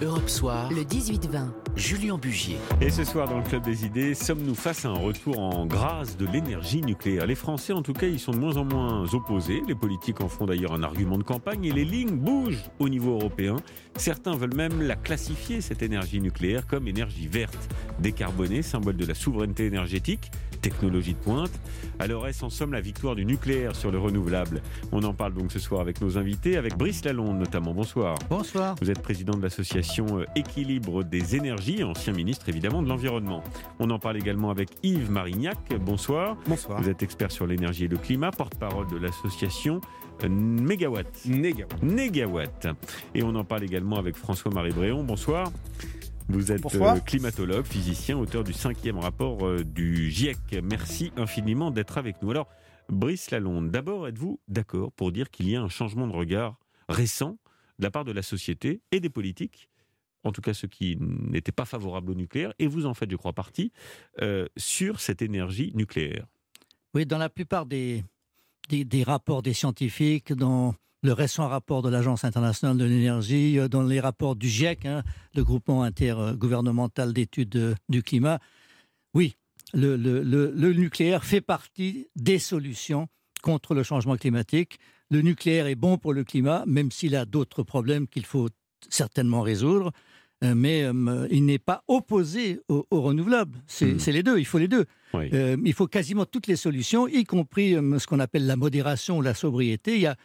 Europe Soir, le 18-20, Julien Bugier. Et ce soir, dans le Club des Idées, sommes-nous face à un retour en grâce de l'énergie nucléaire? Les Français, en tout cas, ils sont de moins en moins opposés. Les politiques en font d'ailleurs un argument de campagne et les lignes bougent au niveau européen. Certains veulent même la classifier, cette énergie nucléaire, comme énergie verte, décarbonée, symbole de la souveraineté énergétique technologie de pointe. Alors est-ce en somme la victoire du nucléaire sur le renouvelable? On en parle donc ce soir avec nos invités, avec Brice Lalonde notamment. Bonsoir. Bonsoir. Vous êtes président de l'association euh, Équilibre des énergies, ancien ministre évidemment de l'environnement. On en parle également avec Yves Marignac. Bonsoir. Bonsoir. Vous êtes expert sur l'énergie et le climat, porte-parole de l'association Mégawatt. Négawatt. Négawatt. Et on en parle également avec François-Marie Bréon. Bonsoir. Vous êtes euh, climatologue, physicien, auteur du cinquième rapport euh, du GIEC. Merci infiniment d'être avec nous. Alors, Brice Lalonde, d'abord, êtes-vous d'accord pour dire qu'il y a un changement de regard récent de la part de la société et des politiques en tout cas ceux qui n'étaient pas favorables au nucléaire, et vous en faites, je crois, partie, euh, sur cette énergie nucléaire? Oui, dans la plupart des, des, rapports des scientifiques, dans le récent rapport de l'Agence internationale de l'énergie, euh, dans les rapports du GIEC, hein, le groupement intergouvernemental d'études euh, du climat. Oui, le, nucléaire fait partie des solutions contre le changement climatique. Le nucléaire est bon pour le climat, même s'il a d'autres problèmes qu'il faut certainement résoudre. Euh, mais il n'est pas opposé aux au renouvelables. Hmm. C'est les deux, il faut les deux. il faut quasiment toutes les solutions, y compris ce qu'on appelle la modération ou la sobriété. Il y a,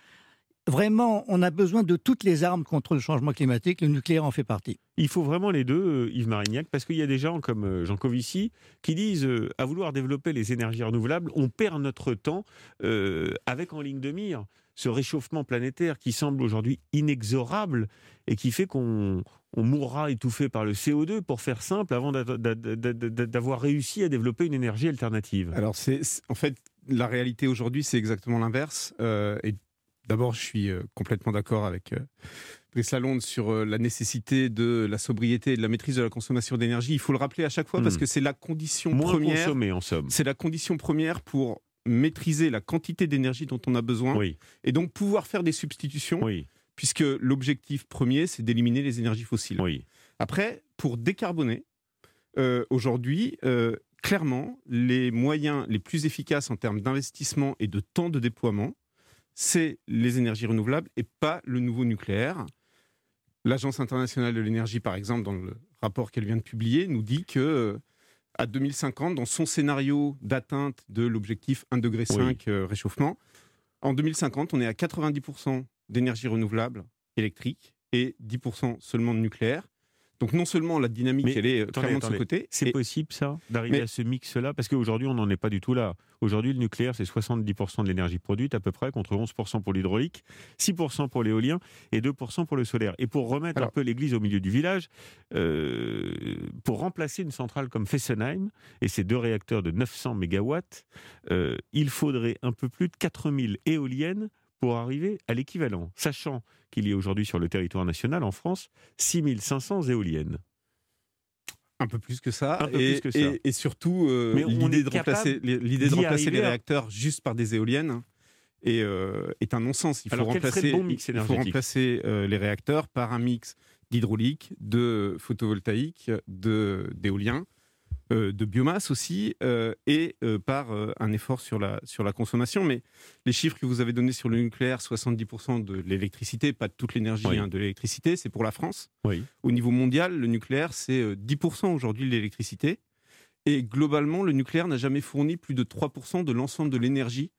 Vraiment, on a besoin de toutes les armes contre le changement climatique. Le nucléaire en fait partie. Il faut vraiment les deux, euh, Yves Marignac, parce qu'il y a des gens comme euh, Jean Covici qui disent euh, à vouloir développer les énergies renouvelables, on perd notre temps avec en ligne de mire ce réchauffement planétaire qui semble aujourd'hui inexorable et qui fait qu'on mourra étouffé par le CO2, pour faire simple, avant d'avoir réussi à développer une énergie alternative. Alors, c'est en fait la réalité aujourd'hui, c'est exactement l'inverse. et D'abord, je suis euh, complètement d'accord avec euh, Brice Lalonde sur euh, la nécessité de la sobriété et de la maîtrise de la consommation d'énergie. Il faut le rappeler à chaque fois parce hmm. que c'est la condition Moins première. en somme. C'est la condition première pour maîtriser la quantité d'énergie dont on a besoin et donc pouvoir faire des substitutions. Puisque l'objectif premier, c'est d'éliminer les énergies fossiles. Après, pour décarboner, aujourd'hui, clairement, les moyens les plus efficaces en termes d'investissement et de temps de déploiement, c'est les énergies renouvelables et pas le nouveau nucléaire. L'Agence internationale de l'énergie, par exemple, dans le rapport qu'elle vient de publier, nous dit que euh, à 2050, dans son scénario d'atteinte de l'objectif 1,5 degré euh, réchauffement, en 2050, on est à 90% d'énergie renouvelable électrique et 10% seulement de nucléaire. Donc non seulement la dynamique, elle est clairement de ce côté. C'est possible ça, d'arriver à ce mix-là? Parce qu'aujourd'hui, on n'en est pas du tout là. Aujourd'hui, le nucléaire, c'est 70% de l'énergie produite à peu près, contre 11% pour l'hydraulique, 6% pour l'éolien et 2% pour le solaire. Et pour remettre un peu l'église au milieu du village, euh, pour remplacer une centrale comme Fessenheim et ses deux réacteurs de 900 MW, euh, il faudrait un peu plus de 4000 éoliennes pour arriver à l'équivalent, sachant qu'il y a aujourd'hui sur le territoire national, en France, 6500 éoliennes. Un peu plus que ça. et, Et, surtout, euh, l'idée de remplacer, de remplacer les réacteurs juste par des éoliennes est, euh, est un non-sens. Il faut remplacer, il faut remplacer euh, les réacteurs par un mix d'hydraulique, de photovoltaïque, d'éolien de biomasse aussi euh, et euh, par un effort sur la, sur la consommation. Mais les chiffres que vous avez donnés sur le nucléaire, 70% de l'électricité, pas de toute l'énergie hein, de l'électricité, c'est pour la France. Au niveau mondial, le nucléaire, c'est 10% aujourd'hui de l'électricité. Et globalement, le nucléaire n'a jamais fourni plus de 3% de l'ensemble de l'énergie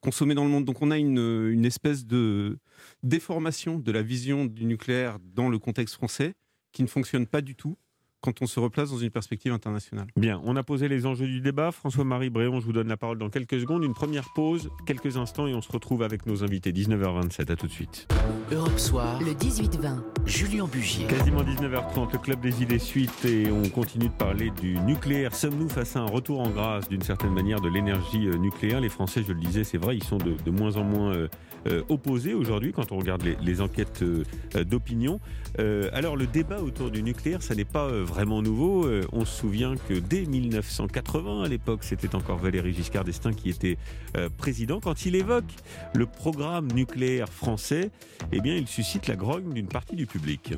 consommée dans le monde. Donc on a une, une espèce de déformation de la vision du nucléaire dans le contexte français qui ne fonctionne pas du tout quand on se replace dans une perspective internationale. Bien, on a posé les enjeux du débat. François-Marie Bréon, je vous donne la parole dans quelques secondes. Une première pause, quelques instants, et on se retrouve avec nos invités. 19h27, à tout de suite. Europe Soir, le 18-20, Julien Bugier. Quasiment 19h30, le Club des idées suite, et on continue de parler du nucléaire. Sommes-nous face à un retour en grâce, d'une certaine manière, de l'énergie euh, nucléaire? Les Français, je le disais, c'est vrai, ils sont de, moins en moins euh, euh, opposés aujourd'hui quand on regarde les, enquêtes d'opinion. alors, le débat autour du nucléaire, ça n'est pas vraiment nouveau. Euh, on se souvient que dès 1980, à l'époque, c'était encore Valéry Giscard d'Estaing qui était euh, président. Quand il évoque le programme nucléaire français, eh bien, il suscite la grogne d'une partie du public.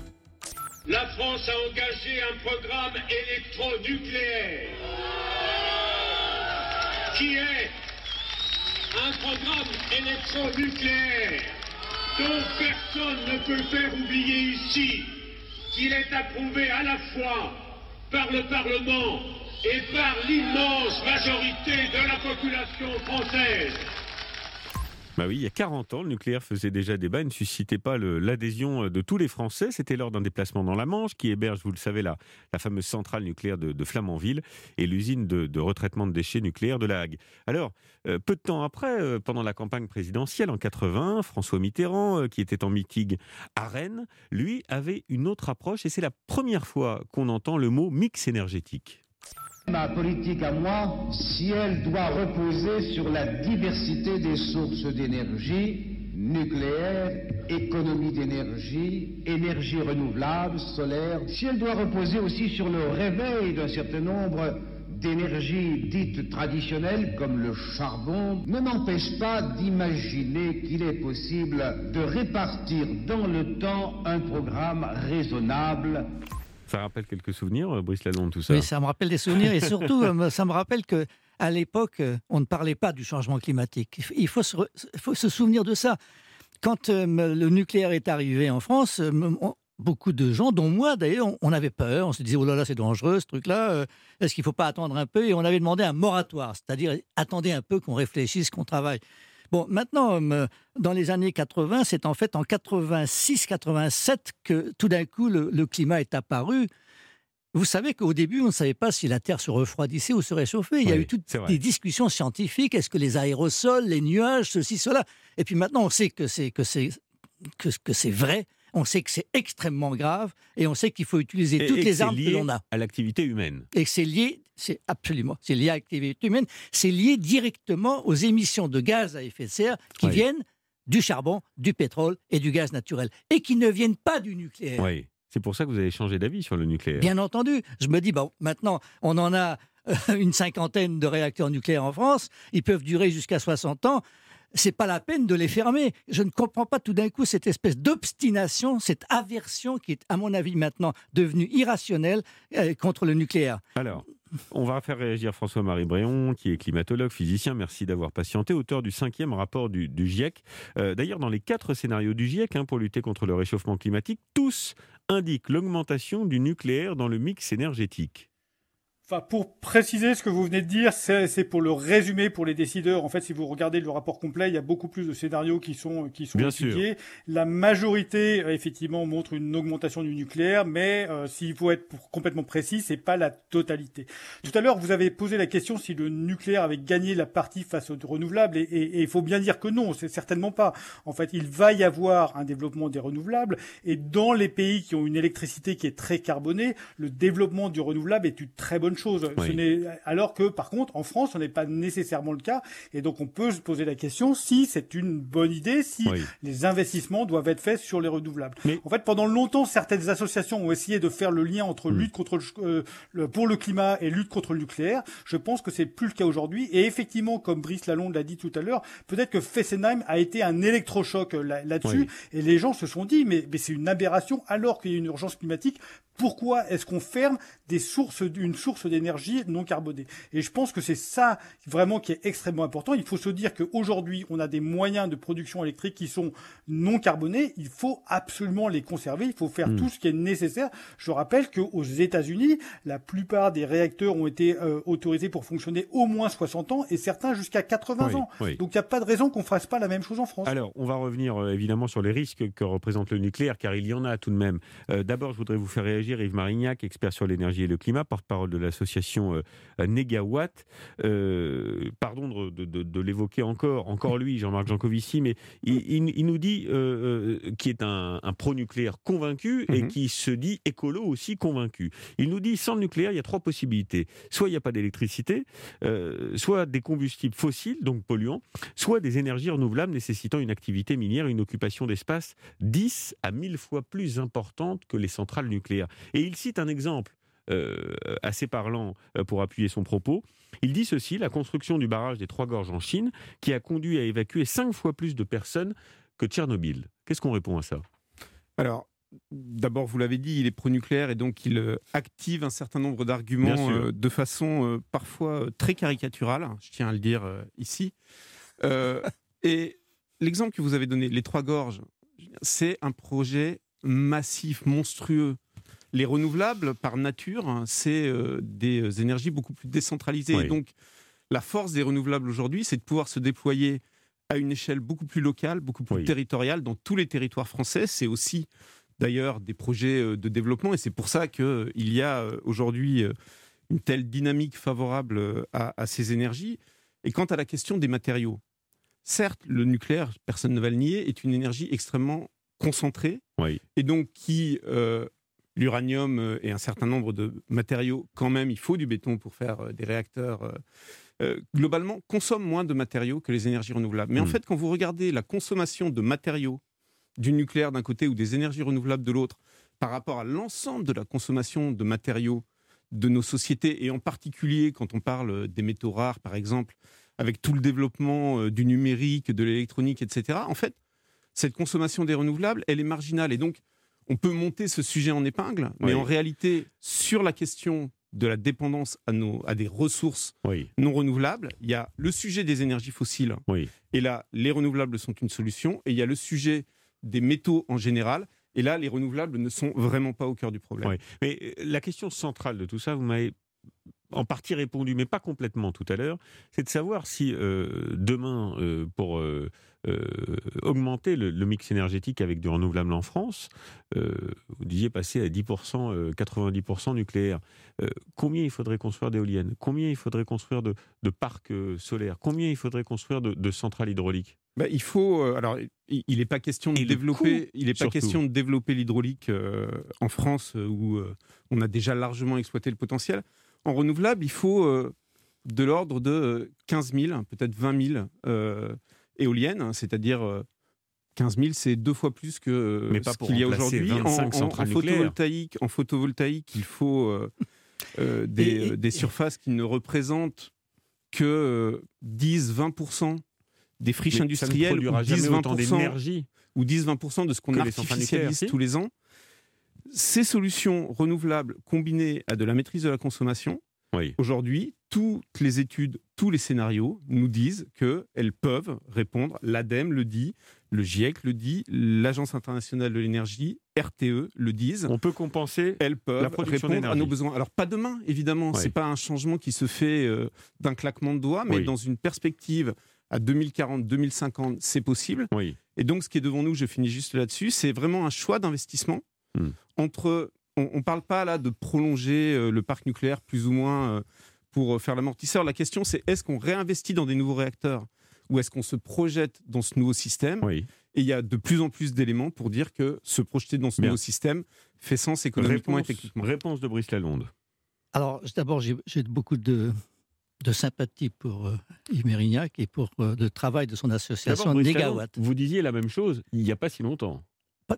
La France a engagé un programme électronucléaire qui est un programme électronucléaire dont personne ne peut faire oublier ici qu'il est approuvé à la fois par le Parlement et par l'immense majorité de la population française. Bah oui, il y a 40 ans, le nucléaire faisait déjà débat et ne suscitait pas l'adhésion de tous les Français. C'était lors d'un déplacement dans la Manche qui héberge, vous le savez, la, la fameuse centrale nucléaire de, Flamanville et l'usine de, retraitement de déchets nucléaires de La Hague. Alors, euh, peu de temps après, euh, pendant la campagne présidentielle en 80, François Mitterrand, euh, qui était en meeting à Rennes, lui avait une autre approche et c'est la première fois qu'on entend le mot mix énergétique. Ma politique à moi, si elle doit reposer sur la diversité des sources d'énergie, nucléaire, économie d'énergie, énergie renouvelable, solaire, si elle doit reposer aussi sur le réveil d'un certain nombre d'énergies dites traditionnelles comme le charbon, ne m'empêche pas d'imaginer qu'il est possible de répartir dans le temps un programme raisonnable ça rappelle quelques souvenirs, euh, Brice Lalonde, tout ça Oui, ça me rappelle des souvenirs et surtout, euh, ça me rappelle que à l'époque, euh, on ne parlait pas du changement climatique. Il faut se, faut se souvenir de ça. Quand le nucléaire est arrivé en France, beaucoup de gens, dont moi d'ailleurs, on, avait peur. On se disait, oh là là, c'est dangereux ce truc-là. Est-ce qu'il ne faut pas attendre un peu? Et on avait demandé un moratoire, c'est-à-dire attendez un peu qu'on réfléchisse, qu'on travaille. Bon, maintenant, euh, dans les années 80, c'est en fait en 86-87 que tout d'un coup le, climat est apparu. Vous savez qu'au début, on ne savait pas si la Terre se refroidissait ou se réchauffait. Il y a eu toutes des discussions scientifiques. Est-ce que les aérosols, les nuages, ceci, cela? Et puis maintenant, on sait que c'est que c'est que, que c'est vrai. On sait que c'est extrêmement grave et on sait qu'il faut utiliser toutes les armes que l'on a. À l'activité humaine. Et c'est lié c'est absolument, c'est lié à l'activité humaine, c'est lié directement aux émissions de gaz à effet de serre qui viennent du charbon, du pétrole et du gaz naturel, et qui ne viennent pas du nucléaire. Oui, c'est pour ça que vous avez changé d'avis sur le nucléaire. Bien entendu, je me dis, bon, maintenant, on en a euh, une cinquantaine de réacteurs nucléaires en France, ils peuvent durer jusqu'à 60 ans c'est pas la peine de les fermer. Je ne comprends pas tout d'un coup cette espèce d'obstination, cette aversion qui est, à mon avis, maintenant devenue irrationnelle euh, contre le nucléaire. Alors, on va faire réagir François-Marie Bréon, qui est climatologue, physicien. Merci d'avoir patienté, auteur du cinquième rapport du, GIEC. Euh, d'ailleurs, dans les quatre scénarios du GIEC hein, pour lutter contre le réchauffement climatique, tous indiquent l'augmentation du nucléaire dans le mix énergétique. Enfin, pour préciser ce que vous venez de dire, c'est pour le résumer pour les décideurs. En fait, si vous regardez le rapport complet, il y a beaucoup plus de scénarios qui sont qui sont étudiés. La majorité, euh, effectivement, montre une augmentation du nucléaire, mais euh, s'il faut être complètement précis, c'est pas la totalité. Tout à l'heure, vous avez posé la question si le nucléaire avait gagné la partie face aux renouvelables, et il faut bien dire que non, c'est certainement pas. En fait, il va y avoir un développement des renouvelables, et dans les pays qui ont une électricité qui est très carbonée, le développement du renouvelable est une très bonne chose. alors que par contre, en France, ce n'est pas nécessairement le cas. Et donc, on peut se poser la question si c'est une bonne idée, si les investissements doivent être faits sur les renouvelables. Mais... En fait, pendant longtemps, certaines associations ont essayé de faire le lien entre hmm. lutte contre euh, le, pour le climat et lutte contre le nucléaire. Je pense que c'est plus le cas aujourd'hui. Et effectivement, comme Brice Lalonde l'a dit tout à l'heure, peut-être que Fessenheim a été un électrochoc euh, là-dessus. Et les gens se sont dit, mais, mais c'est une aberration alors qu'il y a une urgence climatique. Pourquoi est-ce qu'on ferme des sources, une source d'énergie non carbonée? Et je pense que c'est ça vraiment qui est extrêmement important. Il faut se dire qu'aujourd'hui, on a des moyens de production électrique qui sont non carbonés. Il faut absolument les conserver. Il faut faire hmm. tout ce qui est nécessaire. Je rappelle qu'aux États-Unis, la plupart des réacteurs ont été euh, autorisés pour fonctionner au moins 60 ans et certains jusqu'à 80 ans. Donc il n'y a pas de raison qu'on fasse pas la même chose en France. Alors, on va revenir euh, évidemment sur les risques que représente le nucléaire, car il y en a tout de même. Euh, d'abord, je voudrais vous faire réagir Yves Marignac, expert sur l'énergie et le climat, porte-parole de l'association euh, Negawatt. Euh, pardon de, l'évoquer encore, encore lui, Jean-Marc Jancovici, mais il, nous dit euh, qu'il est un, pro-nucléaire convaincu et mhm. qui se dit écolo aussi convaincu. Il nous dit sans le nucléaire, il y a trois possibilités. Soit il n'y a pas d'électricité, soit des combustibles fossiles, donc polluants, soit des énergies renouvelables nécessitant une activité minière, une occupation d'espace 10 à 1000 fois plus importante que les centrales nucléaires. Et il cite un exemple euh, assez parlant euh, pour appuyer son propos. Il dit ceci, la construction du barrage des Trois Gorges en Chine, qui a conduit à évacuer cinq fois plus de personnes que Tchernobyl. Qu'est-ce qu'on répond à ça? Alors, d'abord, vous l'avez dit, il est pro-nucléaire et donc il euh, active un certain nombre d'arguments euh, de façon euh, parfois très caricaturale, je tiens à le dire ici. et l'exemple que vous avez donné, les Trois Gorges, c'est un projet massif, monstrueux. Les renouvelables, par nature, hein, c'est des énergies beaucoup plus décentralisées. Et donc, la force des renouvelables aujourd'hui, c'est de pouvoir se déployer à une échelle beaucoup plus locale, beaucoup plus territoriale dans tous les territoires français. C'est aussi d'ailleurs des projets euh, de développement et c'est pour ça qu'il euh, y a euh, aujourd'hui une telle dynamique favorable à, ces énergies. Et quant à la question des matériaux, certes, le nucléaire, personne ne va le nier, est une énergie extrêmement concentrée et donc qui l'uranium et un certain nombre de matériaux, quand même, il faut du béton pour faire des réacteurs euh, globalement, consomment moins de matériaux que les énergies renouvelables. Mais en hmm. fait, quand vous regardez la consommation de matériaux du nucléaire d'un côté ou des énergies renouvelables de l'autre, par rapport à l'ensemble de la consommation de matériaux de nos sociétés, et en particulier quand on parle des métaux rares, par exemple, avec tout le développement euh, du numérique, de l'électronique, etc., en fait, cette consommation des renouvelables, elle est marginale. Et donc, on peut monter ce sujet en épingle, mais en réalité, sur la question de la dépendance à, nos, à des ressources non renouvelables. Il y a le sujet des énergies fossiles. Et là, les renouvelables sont une solution. Et il y a le sujet des métaux en général. Et là, les renouvelables ne sont vraiment pas au cœur du problème. Mais euh, la question centrale de tout ça, vous m'avez en partie répondu, mais pas complètement tout à l'heure, c'est de savoir si euh, demain, euh, pour euh, augmenter le, mix énergétique avec du renouvelable en France, vous disiez passer à 10%, 90% nucléaire, combien il faudrait construire d'éoliennes? Combien il faudrait construire de, parcs solaires? Combien il faudrait construire de, centrales hydrauliques? Bah, il faut alors il n'est pas question de développer il est pas question de développer l'hydraulique en France où on a déjà largement exploité le potentiel en renouvelable, il faut euh, de l'ordre de 15 euh, 000, peut-être 20 000 euh, éoliennes, hein, c'est-à-dire 15 000, c'est deux fois plus que ce qu'il y a aujourd'hui. En, photovoltaïque, en photovoltaïque, il faut des, surfaces qui ne représentent que 10-20% des friches industrielles, ou 10-20% ou 10-20% de ce qu'on artificialise tous les ans ces solutions renouvelables combinées à de la maîtrise de la consommation, aujourd'hui, toutes les études, tous les scénarios nous disent qu'elles peuvent répondre. L'ADEME le dit, le GIEC le dit, l'Agence internationale de l'énergie, RTE le disent. On peut compenser elles peuvent la production répondre à nos besoins. Alors pas demain, évidemment, Ce c'est pas un changement qui se fait euh, d'un claquement de doigts, mais dans une perspective à 2040, 2050, c'est possible. Et donc ce qui est devant nous, je finis juste là-dessus, c'est vraiment un choix d'investissement Hmm. Entre, on ne parle pas là de prolonger euh, le parc nucléaire plus ou moins euh, pour euh, faire l'amortisseur. La question, c'est est-ce qu'on réinvestit dans des nouveaux réacteurs ou est-ce qu'on se projette dans ce nouveau système? Et il y a de plus en plus d'éléments pour dire que se projeter dans ce nouveau système fait sens économiquement et techniquement. Réponse de Brice Lalonde. Alors, d'abord, j'ai beaucoup de, de sympathie pour Yves Mérignac et pour le travail de son association Negawatt. Vous disiez la même chose il n'y a pas si longtemps. Pas,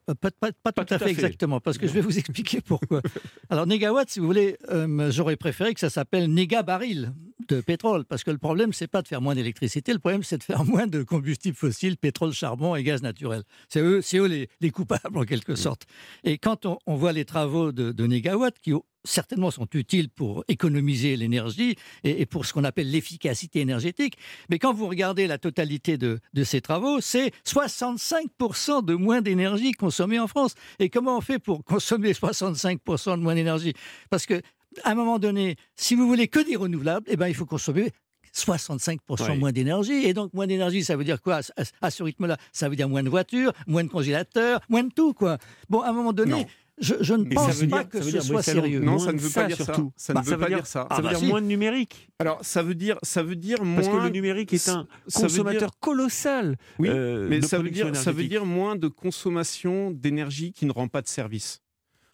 tout, à fait, exactement, parce que je vais vous expliquer pourquoi. Alors, négawatt, si vous voulez, euh, j'aurais préféré que ça s'appelle néga baril de pétrole, parce que le problème, c'est pas de faire moins d'électricité, le problème, c'est de faire moins de combustibles fossiles, pétrole, charbon et gaz naturel. C'est eux, c'est eux les, coupables, en quelque sorte. Et quand on, voit les travaux de, de Négawatt, qui certainement sont utiles pour économiser l'énergie et, pour ce qu'on appelle l'efficacité énergétique. Mais quand vous regardez la totalité de, ces travaux, c'est 65% de moins d'énergie consommée en France. Et comment on fait pour consommer 65% de moins d'énergie? Parce que à un moment donné, si vous voulez que des renouvelables, eh ben, il faut consommer 65% moins d'énergie. Et donc, moins d'énergie, ça veut dire quoi? À, ce rythme-là Ça veut dire moins de voitures, moins de congélateurs, moins de tout, quoi. Bon, à un moment donné, je, ne pense pas que ce soit sérieux. Non, ça ne veut pas dire ça. Ça ne veut pas dire ça. Ça veut dire moins de numérique. Alors, ça veut dire, ça veut dire moins. Parce que le numérique est un consommateur colossal. Oui, euh, mais ça veut dire, ça veut dire moins de consommation d'énergie qui ne rend pas de service.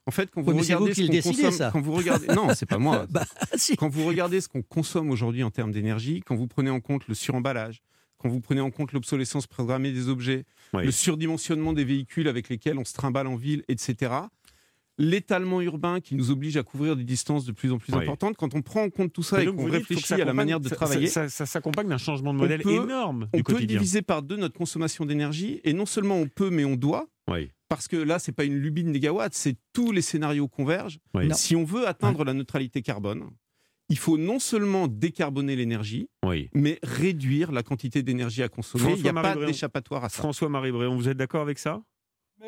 En fait, quand vous regardez ce qu'on consomme, quand vous regardez, non, c'est pas moi. bah, Quand vous regardez ce qu'on consomme aujourd'hui en termes d'énergie, quand vous prenez en compte le suremballage, quand vous prenez en compte l'obsolescence programmée des objets, le surdimensionnement des véhicules avec lesquels on se trimballe en ville, etc l'étalement urbain qui nous oblige à couvrir des distances de plus en plus importantes. Quand on prend en compte tout ça et, qu'on réfléchit à la manière de travailler, ça, s'accompagne d'un changement de modèle énorme. On peut diviser par deux notre consommation d'énergie et non seulement on peut, mais on doit. Parce que là, c'est pas une lubie de négawatts, c'est tous les scénarios convergent. Si on veut atteindre la neutralité carbone, il faut non seulement décarboner l'énergie, mais réduire la quantité d'énergie à consommer. il n'y a pas d'échappatoire à ça. François-Marie Bréon, vous êtes d'accord avec ça?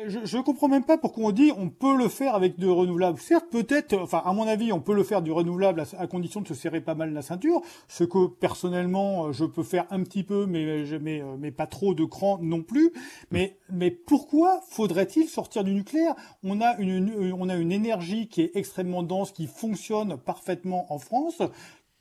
Je ne comprends même pas pourquoi on dit on peut le faire avec du renouvelable. Certes, peut-être, enfin à mon avis, on peut le faire du renouvelable à, condition de se serrer pas mal la ceinture, ce que personnellement euh, je peux faire un petit peu, mais euh, mais pas trop de cran non plus. Mais mais pourquoi faudrait-il sortir du nucléaire? On a une on a une énergie qui est extrêmement dense, qui fonctionne parfaitement en France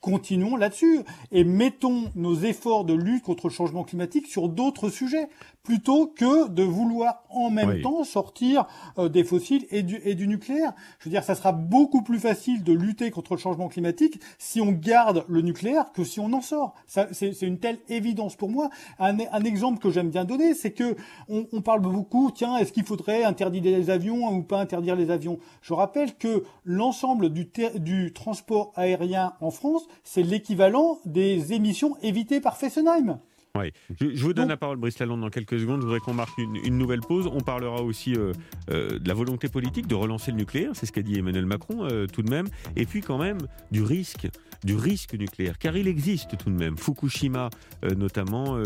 continuons là-dessus et mettons nos efforts de lutte contre le changement climatique sur d'autres sujets plutôt que de vouloir en même temps sortir euh, des fossiles et du, et du nucléaire. Je veux dire, ça sera beaucoup plus facile de lutter contre le changement climatique si on garde le nucléaire que si on en sort. C'est une telle évidence pour moi. Un, un exemple que j'aime bien donner, c'est que on, on, parle beaucoup, tiens, est-ce qu'il faudrait interdire les avions ou pas interdire les avions? Je rappelle que l'ensemble du, du transport aérien en France, c'est l'équivalent des émissions évitées par Fessenheim. Oui. Je, vous donne la parole, Brice Lalonde, dans quelques secondes. Je voudrais qu'on marque une, nouvelle pause. On parlera aussi euh, euh, de la volonté politique de relancer le nucléaire, c'est ce qu'a dit Emmanuel Macron euh, tout de même, et puis quand même du risque, du risque nucléaire, car il existe tout de même. Fukushima, notamment,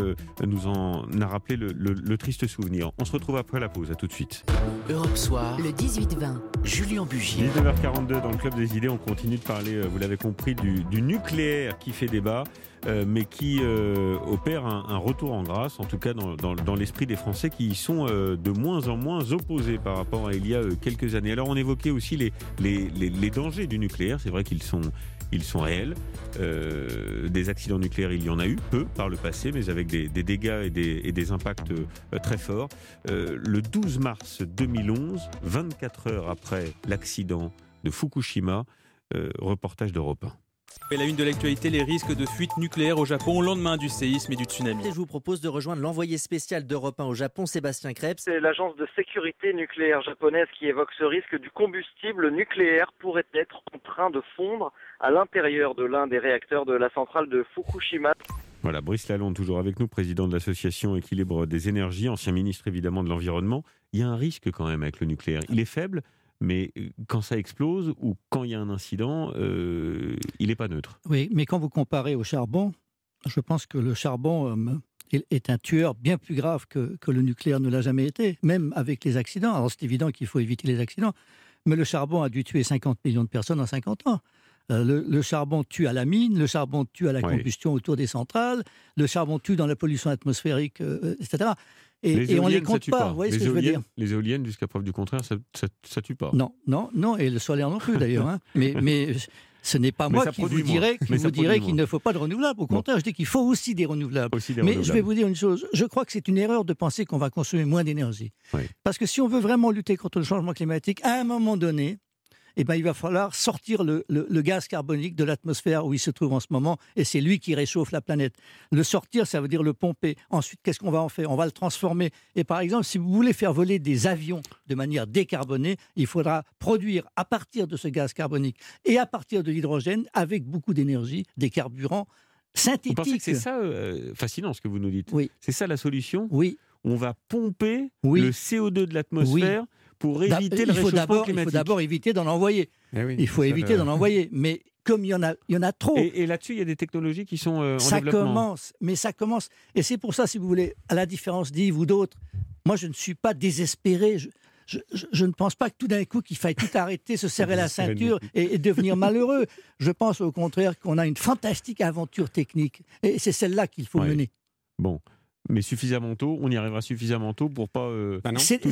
nous en a rappelé le, triste souvenir. On se retrouve après la pause. À tout de suite. Europe Soir, le 18-20, Julien Bugier. 19h42 dans le Club des idées. On continue de parler, vous l'avez compris, du, du nucléaire qui fait débat. Euh, mais qui euh, opère un, retour en grâce, en tout cas dans, l'esprit des Français qui y sont euh, de moins en moins opposés par rapport à il y a quelques années. Alors on évoquait aussi les, les, dangers du nucléaire, c'est vrai qu'ils sont, ils sont réels. des accidents nucléaires, il y en a eu peu par le passé, mais avec des, dégâts et des, impacts très forts. le 12 mars 2011, 24 heures après l'accident de Fukushima, reportage d'Europe 1. Et la une de l'actualité, les risques de fuite nucléaire au Japon au lendemain du séisme et du tsunami. je vous propose de rejoindre l'envoyé spécial d'Europe 1 au Japon, Sébastien Krebs. C'est l'agence de sécurité nucléaire japonaise qui évoque ce risque du combustible nucléaire pourrait être en train de fondre à l'intérieur de l'un des réacteurs de la centrale de Fukushima. Voilà, Brice Lalonde, toujours avec nous, président de l'association Équilibre des énergies, ancien ministre évidemment de l'Environnement. Il y a un risque quand même avec le nucléaire. Il est faible, mais euh, quand ça explose ou quand il y a un incident, euh, il n'est pas neutre. Oui, mais quand vous comparez au charbon, je pense que le charbon euh, est un tueur bien plus grave que, que le nucléaire ne l'a jamais été, même avec les accidents. Alors c'est évident qu'il faut éviter les accidents, mais le charbon a dû tuer 50 millions de personnes en 50 ans. le, charbon tue à la mine, le charbon tue à la combustion autour des centrales, le charbon tue dans la pollution atmosphérique, etc. Et, on les compte pas. Vous voyez ce que je veux dire Les éoliennes, jusqu'à preuve du contraire, ça, ça, tue pas. Non, non, non, et le solaire non plus d'ailleurs. Hein. mais, mais ce n'est pas moi qui vous dirais, qu'il ne faut pas de renouvelables. Au contraire, je dis qu'il faut aussi des renouvelables. mais je vais vous dire une chose. Je crois que c'est une erreur de penser qu'on va consommer moins d'énergie. Parce que si on veut vraiment lutter contre le changement climatique, à un moment donné, eh ben, il va falloir sortir le, gaz carbonique de l'atmosphère où il se trouve en ce moment, et c'est lui qui réchauffe la planète. Le sortir, ça veut dire le pomper. Ensuite, qu'est-ce qu'on va en faire? On va le transformer. Et par exemple, si vous voulez faire voler des avions de manière décarbonée, il faudra produire à partir de ce gaz carbonique et à partir de l'hydrogène, avec beaucoup d'énergie, des carburants synthétiques. Vous pensez que c'est ça euh, fascinant ce que vous nous dites? Oui. C'est ça la solution? Oui. On va pomper le CO2 de l'atmosphère pour éviter le réchauffement climatique. Il faut d'abord éviter d'en envoyer. Eh il faut éviter d'en envoyer. Mais comme il y en a, il y en a trop. Et, là-dessus, il y a des technologies qui sont euh, en ça développement. commence, mais ça commence. Et c'est pour ça, si vous voulez, à la différence d'Yves ou d'autres, moi, je ne suis pas désespéré. Je, ne pense pas que tout d'un coup qu'il faille tout arrêter, se serrer la ceinture et, devenir malheureux. Je pense au contraire qu'on a une fantastique aventure technique et c'est celle-là qu'il faut mener. Bon, mais suffisamment tôt, on y arrivera suffisamment tôt pour pas. Euh, bah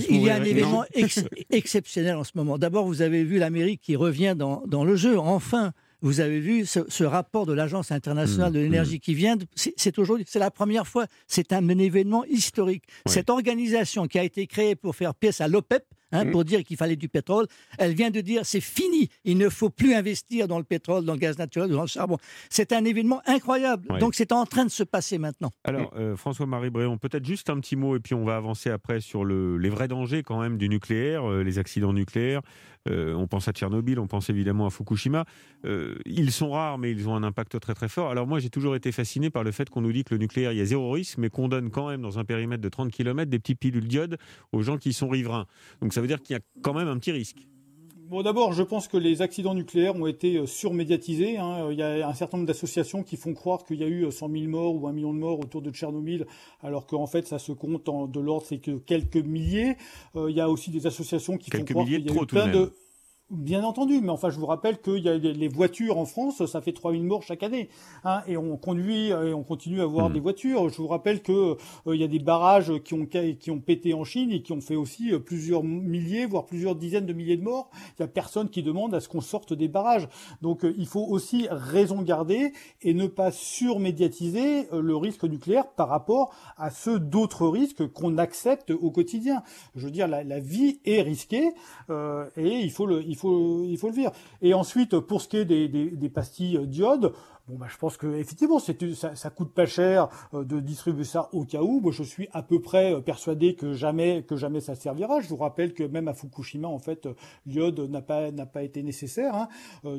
il y a un événement exceptionnel en ce moment. D'abord, vous avez vu l'Amérique qui revient dans, dans, le jeu. Enfin, vous avez vu ce, rapport de l'Agence internationale de mmh, l'énergie mmh. qui vient. C'est aujourd'hui, c'est la première fois. C'est un, événement historique. Cette organisation qui a été créée pour faire pièce à l'OPEP, hein, mm. pour dire qu'il fallait du pétrole. Elle vient de dire c'est fini, il ne faut plus investir dans le pétrole, dans le gaz naturel, dans le charbon. C'est un événement incroyable. Donc c'est en train de se passer maintenant. Alors, euh, François-Marie Bréon, peut-être juste un petit mot et puis on va avancer après sur le, les vrais dangers quand même du nucléaire, euh, les accidents nucléaires. Euh, on pense à Tchernobyl, on pense évidemment à Fukushima. ils sont rares, mais ils ont un impact très très fort. Alors moi, j'ai toujours été fasciné par le fait qu'on nous dit que le nucléaire, il y a zéro risque, mais qu'on donne quand même dans un périmètre de 30 km des petits pilules d'iode aux gens qui sont riverains. Donc ça veut dire qu'il y a quand même un petit risque. Bon, d'abord, je pense que les accidents nucléaires ont été euh, surmédiatisés. Hein. Il y a un certain nombre d'associations qui font croire qu'il y a eu 100 euh, 000 morts ou un million de morts autour de Tchernobyl, alors qu'en fait, ça se compte en de l'ordre, c'est que quelques milliers. Euh, il y a aussi des associations qui font croire qu'il y a eu plein de Bien entendu, mais enfin, je vous rappelle qu'il y a les voitures en France, ça fait 3000 morts chaque année, hein, et on conduit et on continue à avoir hmm. des voitures. Je vous rappelle que euh, il y a des barrages qui ont qui ont pété en Chine et qui ont fait aussi euh, plusieurs milliers, voire plusieurs dizaines de milliers de morts. Il y a personne qui demande à ce qu'on sorte des barrages. Donc, euh, il faut aussi raison garder et ne pas surmédiatiser le risque nucléaire par rapport à ceux d'autres risques qu'on accepte au quotidien. Je veux dire, la, la vie est risquée et il faut le il faut, il faut le dire. Et ensuite, pour ce qui est des, des, des pastilles d'iode, Bon, bah, je pense que effectivement, c'est ça, ça coûte pas cher euh, de distribuer ça au cas où. Moi, je suis à peu près euh, persuadé que jamais, que jamais ça servira. Je vous rappelle que même à Fukushima, en fait, euh, l'iode n'a pas n'a pas été nécessaire. Hein.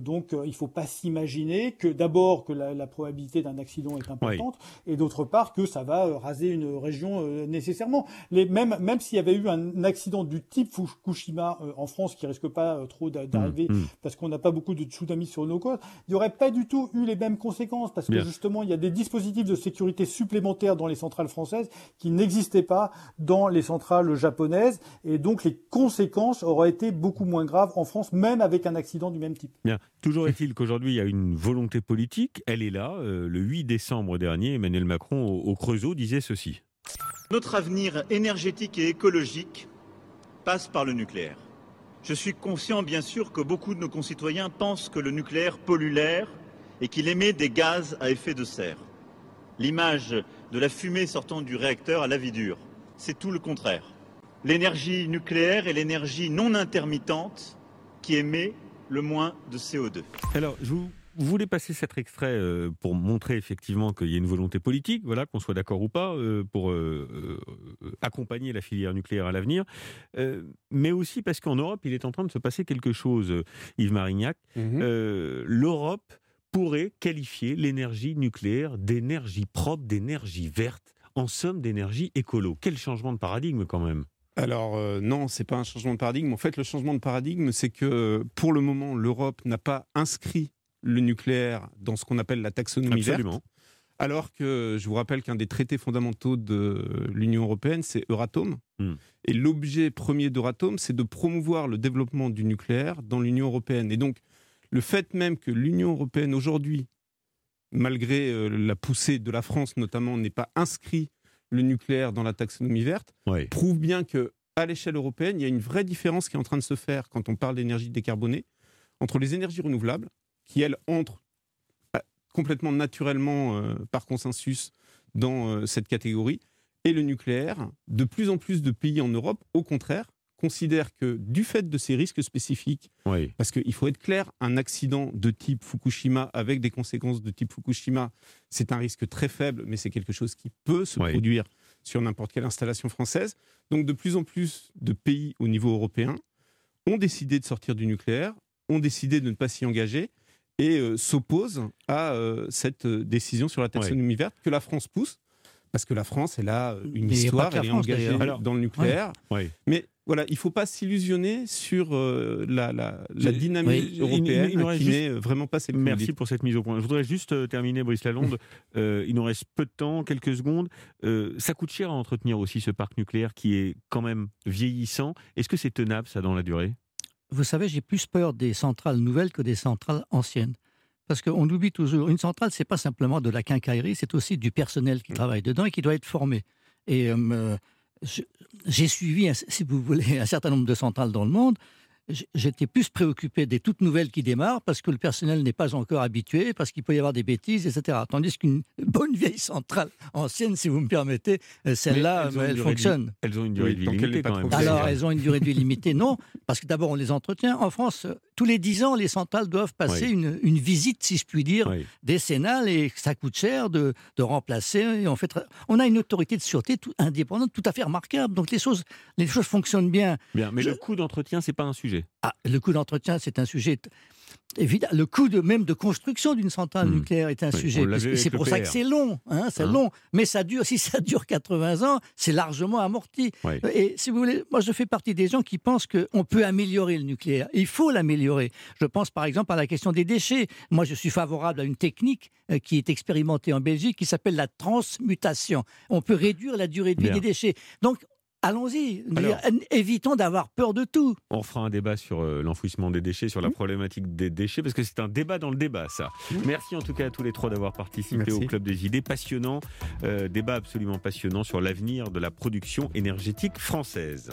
donc, il faut pas s'imaginer que d'abord que la, la probabilité d'un accident est importante, et d'autre part que ça va raser une région nécessairement. Les, même même s'il y avait eu un accident du type Fukushima en France, qui risque pas trop d'arriver, mmh, mmh. parce qu'on n'a pas beaucoup de tsunamis sur nos côtes, il n'y aurait pas du tout eu les mêmes conséquences, parce que justement, il y a des dispositifs de sécurité supplémentaires dans les centrales françaises qui n'existaient pas dans les centrales japonaises, et donc les conséquences auraient été beaucoup moins graves en France, même avec un accident du même type. Bien. Toujours est-il qu'aujourd'hui, il y a une volonté politique, elle est là. Euh, le 8 décembre dernier, Emmanuel Macron, au Creusot, disait ceci. Notre avenir énergétique et écologique passe par le nucléaire. Je suis conscient, bien sûr, que beaucoup de nos concitoyens pensent que le nucléaire pollue l'air, et qu'il émet des gaz à effet de serre. L'image de la fumée sortant du réacteur à la vie dure, c'est tout le contraire. L'énergie nucléaire est l'énergie non intermittente qui émet le moins de CO2. Alors, je vous voulez passer cet extrait euh, pour montrer effectivement qu'il y a une volonté politique, voilà, qu'on soit d'accord ou pas, euh, pour euh, accompagner la filière nucléaire à l'avenir, mais aussi parce qu'en Europe, il est en train de se passer quelque chose, Yves Marignac. Mhm. L'Europe pourrait qualifier l'énergie nucléaire d'énergie propre, d'énergie verte, en somme d'énergie écolo. Quel changement de paradigme quand même alors euh, non, c'est pas un changement de paradigme. En fait, le changement de paradigme, c'est que pour le moment, l'Europe n'a pas inscrit le nucléaire dans ce qu'on appelle la taxonomie Absolument. verte. Alors que je vous rappelle qu'un des traités fondamentaux de l'Union européenne, c'est Euratom. Hmm. Et l'objet premier d'Euratom, c'est de promouvoir le développement du nucléaire dans l'Union européenne. Et donc, le fait même que l'Union européenne aujourd'hui, malgré euh, la poussée de la France notamment, n'ait pas inscrit le nucléaire dans la taxonomie verte, prouve bien que à l'échelle européenne, il y a une vraie différence qui est en train de se faire quand on parle d'énergie décarbonée entre les énergies renouvelables, qui elles entrent euh, complètement naturellement euh, par consensus dans cette catégorie, et le nucléaire. De plus en plus de pays en Europe, au contraire, considère que du fait de ces risques spécifiques, parce qu'il faut être clair, un accident de type Fukushima avec des conséquences de type Fukushima, c'est un risque très faible, mais c'est quelque chose qui peut se produire sur n'importe quelle installation française. Donc de plus en plus de pays au niveau européen ont décidé de sortir du nucléaire, ont décidé de ne pas s'y engager et euh, s'opposent à euh, cette euh, décision sur la taxonomie verte que la France pousse parce que la France, elle a une histoire, elle est engagée dans le nucléaire. Mais voilà, il ne faut pas s'illusionner sur euh, la, dynamique européenne qui n'est vraiment pas celle Merci pour cette mise au point. Je voudrais juste euh, terminer, Brice Lalonde. Euh, il nous reste peu de temps, quelques secondes. ça coûte cher à entretenir aussi ce parc nucléaire qui est quand même vieillissant. Est-ce que c'est tenable, ça, dans la durée? Vous savez, j'ai plus peur des centrales nouvelles que des centrales anciennes. Parce qu'on oublie toujours, une centrale, c'est pas simplement de la quincaillerie, c'est aussi du personnel qui mmh. travaille dedans et qui doit être formé. Et j'ai suivi, si vous voulez, un certain nombre de centrales dans le monde. j'étais plus préoccupé des toutes nouvelles qui démarrent parce que le personnel n'est pas encore habitué, parce qu'il peut y avoir des bêtises, etc. Tandis qu'une bonne vieille centrale ancienne, si vous me permettez, euh, celle-là, elle, fonctionne. elles ont une durée de vie limitée. Alors, elles ont une durée de vie limitée, non, parce que d'abord, on les entretient. En France, tous les 10 ans, les centrales doivent passer une, une, visite, si je puis dire, décennale, et ça coûte cher de, de remplacer. Et en fait, on a une autorité de sûreté tout, indépendante tout à fait remarquable. Donc, les choses, les choses fonctionnent bien. Bien, mais le coût d'entretien, c'est pas un sujet. Ah, le coût d'entretien, c'est un sujet Évidemment, le coût de, même de construction d'une centrale hmm. nucléaire est un sujet. C'est pour ça que c'est long. Hein, c'est hein. long. Mais ça dure, si ça dure 80 ans, c'est largement amorti. Et si vous voulez, moi je fais partie des gens qui pensent qu'on peut améliorer le nucléaire. Il faut l'améliorer. Je pense par exemple à la question des déchets. Moi je suis favorable à une technique euh, qui est expérimentée en Belgique qui s'appelle la transmutation. On peut réduire la durée de vie des déchets. Donc Allons-y, évitons d'avoir peur de tout. On fera un débat sur euh, l'enfouissement des déchets, sur la mmh. problématique des déchets, parce que c'est un débat dans le débat, ça. Mmh. Merci en tout cas à tous les trois d'avoir participé au Club des idées. Passionnant, euh, débat absolument passionnant sur l'avenir de la production énergétique française.